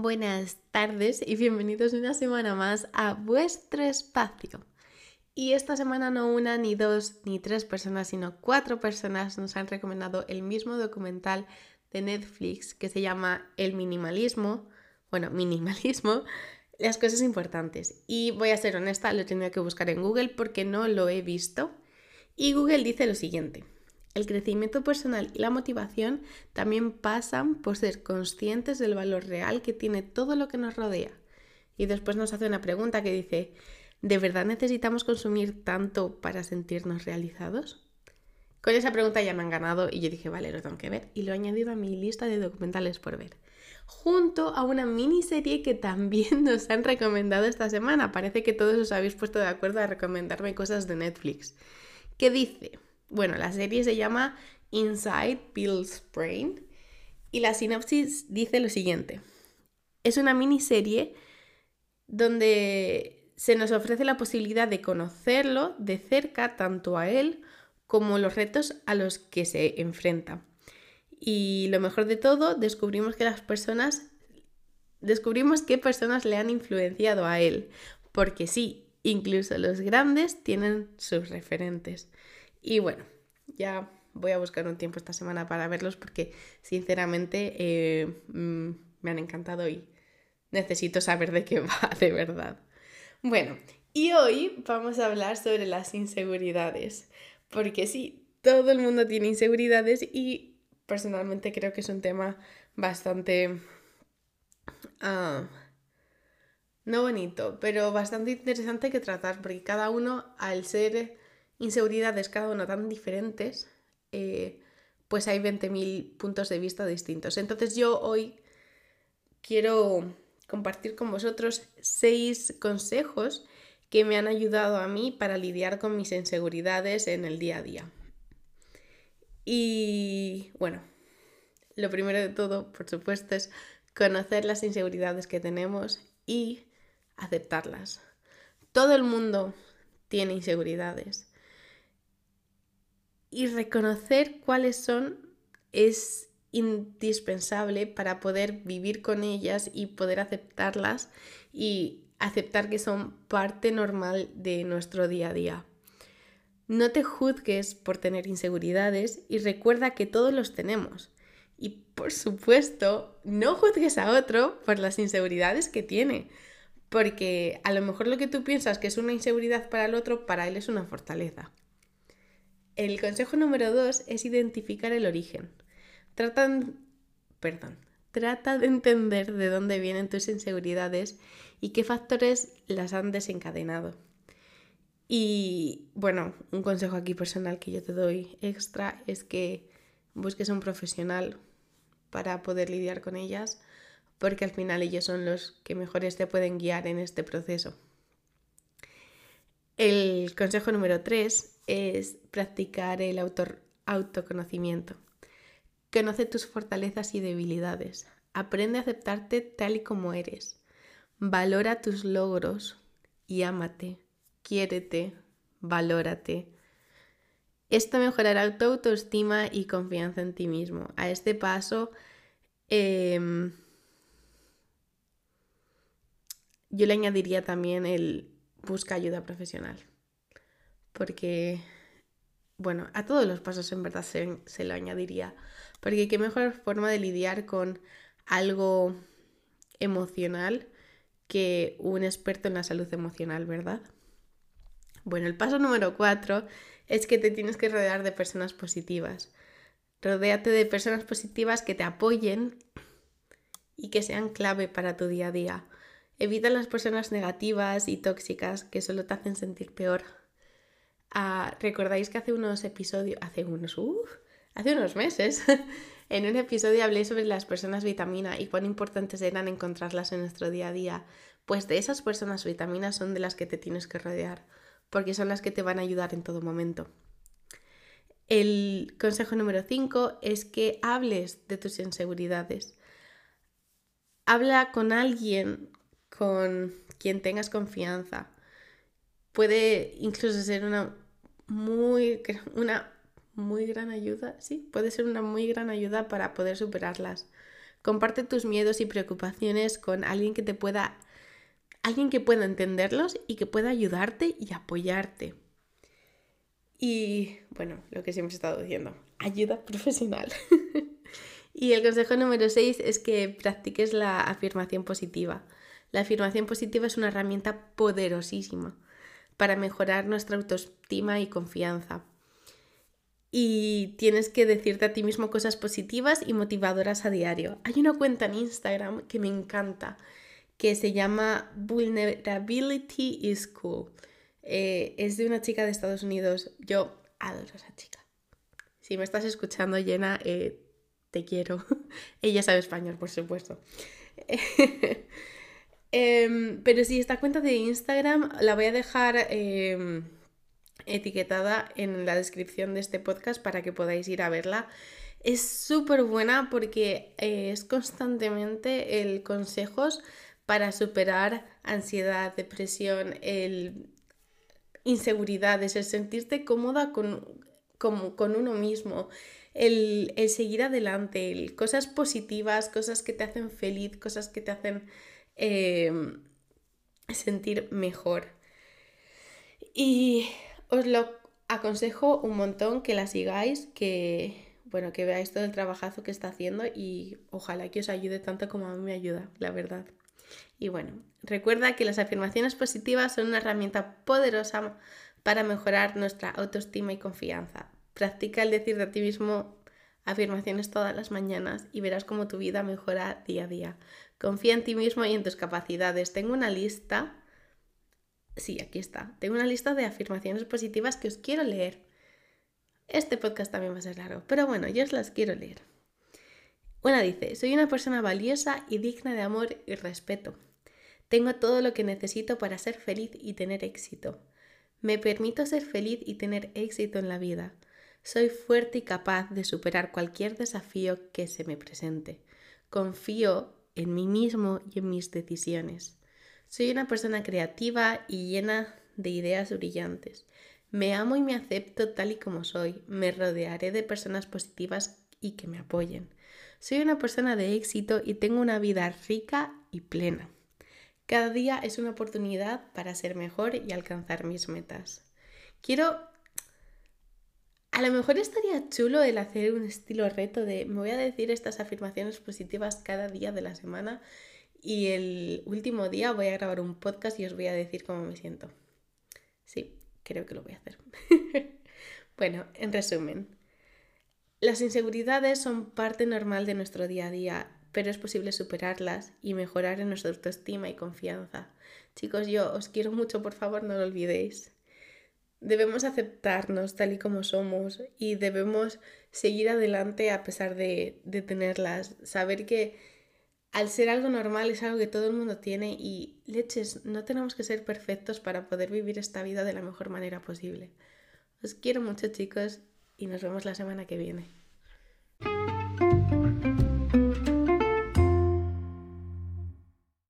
Buenas tardes y bienvenidos una semana más a vuestro espacio. Y esta semana no una, ni dos, ni tres personas, sino cuatro personas nos han recomendado el mismo documental de Netflix que se llama El minimalismo, bueno, minimalismo, las cosas importantes. Y voy a ser honesta, lo he tenido que buscar en Google porque no lo he visto. Y Google dice lo siguiente. El crecimiento personal y la motivación también pasan por ser conscientes del valor real que tiene todo lo que nos rodea. Y después nos hace una pregunta que dice, ¿de verdad necesitamos consumir tanto para sentirnos realizados? Con esa pregunta ya me han ganado y yo dije, vale, lo tengo que ver. Y lo he añadido a mi lista de documentales por ver. Junto a una miniserie que también nos han recomendado esta semana. Parece que todos os habéis puesto de acuerdo a recomendarme cosas de Netflix. ¿Qué dice? Bueno, la serie se llama Inside Bill's Brain y la sinopsis dice lo siguiente. Es una miniserie donde se nos ofrece la posibilidad de conocerlo de cerca tanto a él como los retos a los que se enfrenta. Y lo mejor de todo, descubrimos que las personas descubrimos qué personas le han influenciado a él, porque sí, incluso los grandes tienen sus referentes. Y bueno, ya voy a buscar un tiempo esta semana para verlos porque sinceramente eh, mm, me han encantado y necesito saber de qué va de verdad. Bueno, y hoy vamos a hablar sobre las inseguridades, porque sí, todo el mundo tiene inseguridades y personalmente creo que es un tema bastante... Ah, no bonito, pero bastante interesante que tratar, porque cada uno, al ser inseguridades, cada uno tan diferentes, eh, pues hay 20.000 puntos de vista distintos. Entonces yo hoy quiero compartir con vosotros seis consejos que me han ayudado a mí para lidiar con mis inseguridades en el día a día. Y bueno, lo primero de todo, por supuesto, es conocer las inseguridades que tenemos y aceptarlas. Todo el mundo tiene inseguridades y reconocer cuáles son es indispensable para poder vivir con ellas y poder aceptarlas y aceptar que son parte normal de nuestro día a día. No te juzgues por tener inseguridades y recuerda que todos los tenemos. Y por supuesto, no juzgues a otro por las inseguridades que tiene, porque a lo mejor lo que tú piensas que es una inseguridad para el otro, para él es una fortaleza. El consejo número dos es identificar el origen. Trata, perdón, trata de entender de dónde vienen tus inseguridades y qué factores las han desencadenado. Y bueno, un consejo aquí personal que yo te doy extra es que busques un profesional para poder lidiar con ellas, porque al final ellos son los que mejores te pueden guiar en este proceso. El consejo número 3 es practicar el autoconocimiento. Conoce tus fortalezas y debilidades. Aprende a aceptarte tal y como eres. Valora tus logros y ámate. Quiérete, valórate. Esto mejorará tu autoestima y confianza en ti mismo. A este paso, em, yo le añadiría también el busca ayuda profesional. Porque, bueno, a todos los pasos en verdad se, se lo añadiría. Porque qué mejor forma de lidiar con algo emocional que un experto en la salud emocional, ¿verdad? Bueno, el paso número cuatro es que te tienes que rodear de personas positivas. Rodéate de personas positivas que te apoyen y que sean clave para tu día a día. Evita las personas negativas y tóxicas que solo te hacen sentir peor. Ah, Recordáis que hace unos episodios, hace unos, hace unos meses, en un episodio hablé sobre las personas vitamina y cuán importantes eran encontrarlas en nuestro día a día. Pues de esas personas vitaminas son de las que te tienes que rodear, porque son las que te van a ayudar en todo momento. El consejo número 5 es que hables de tus inseguridades. Habla con alguien con quien tengas confianza. Puede incluso ser una muy, una muy gran ayuda, sí, puede ser una muy gran ayuda para poder superarlas. Comparte tus miedos y preocupaciones con alguien que te pueda alguien que pueda entenderlos y que pueda ayudarte y apoyarte. Y bueno, lo que siempre he estado diciendo, ayuda profesional. y el consejo número 6 es que practiques la afirmación positiva. La afirmación positiva es una herramienta poderosísima para mejorar nuestra autoestima y confianza. Y tienes que decirte a ti mismo cosas positivas y motivadoras a diario. Hay una cuenta en Instagram que me encanta, que se llama Vulnerability is Cool. Eh, es de una chica de Estados Unidos. Yo adoro a esa chica. Si me estás escuchando, Jenna, eh, te quiero. Ella sabe español, por supuesto. Em, pero sí, esta cuenta de Instagram la voy a dejar em, etiquetada en la descripción de este podcast para que podáis ir a verla. Es súper buena porque eh, es constantemente el consejos para superar ansiedad, depresión, el inseguridades, el sentirte cómoda con, con uno mismo, el, seguir adelante, cosas positivas, cosas que te hacen feliz, cosas que te hacen em, sentir mejor. Y os lo aconsejo un montón que la sigáis, que bueno, que veáis todo el trabajazo que está haciendo y ojalá que os ayude tanto como a mí me ayuda, la verdad. Y bueno, recuerda que las afirmaciones positivas son una herramienta poderosa para mejorar nuestra autoestima y confianza. Practica el decir de ti mismo afirmaciones todas las mañanas y verás cómo tu vida mejora día a día. Confía en ti mismo y en tus capacidades. Tengo una lista, sí, aquí está, tengo una lista de afirmaciones positivas que os quiero leer. Este podcast también va a ser largo, pero bueno, yo os las quiero leer. Una dice, soy una persona valiosa y digna de amor y respeto. Tengo todo lo que necesito para ser feliz y tener éxito. Me permito ser feliz y tener éxito en la vida. Soy fuerte y capaz de superar cualquier desafío que se me presente. Confío en mí mismo y en mis decisiones. Soy una persona creativa y llena de ideas brillantes. Me amo y me acepto tal y como soy. Me rodearé de personas positivas y que me apoyen. Soy una persona de éxito y tengo una vida rica y plena. Cada día es una oportunidad para ser mejor y alcanzar mis metas. Quiero... A lo mejor estaría chulo el hacer un estilo reto de me voy a decir estas afirmaciones positivas cada día de la semana y el último día voy a grabar un podcast y os voy a decir cómo me siento. Sí, creo que lo voy a hacer. bueno, en resumen, las inseguridades son parte normal de nuestro día a día, pero es posible superarlas y mejorar en nuestra autoestima y confianza. Chicos, yo os quiero mucho, por favor, no lo olvidéis. Debemos aceptarnos tal y como somos y debemos seguir adelante a pesar de, de tenerlas. Saber que al ser algo normal es algo que todo el mundo tiene y leches, no tenemos que ser perfectos para poder vivir esta vida de la mejor manera posible. Os quiero mucho chicos y nos vemos la semana que viene.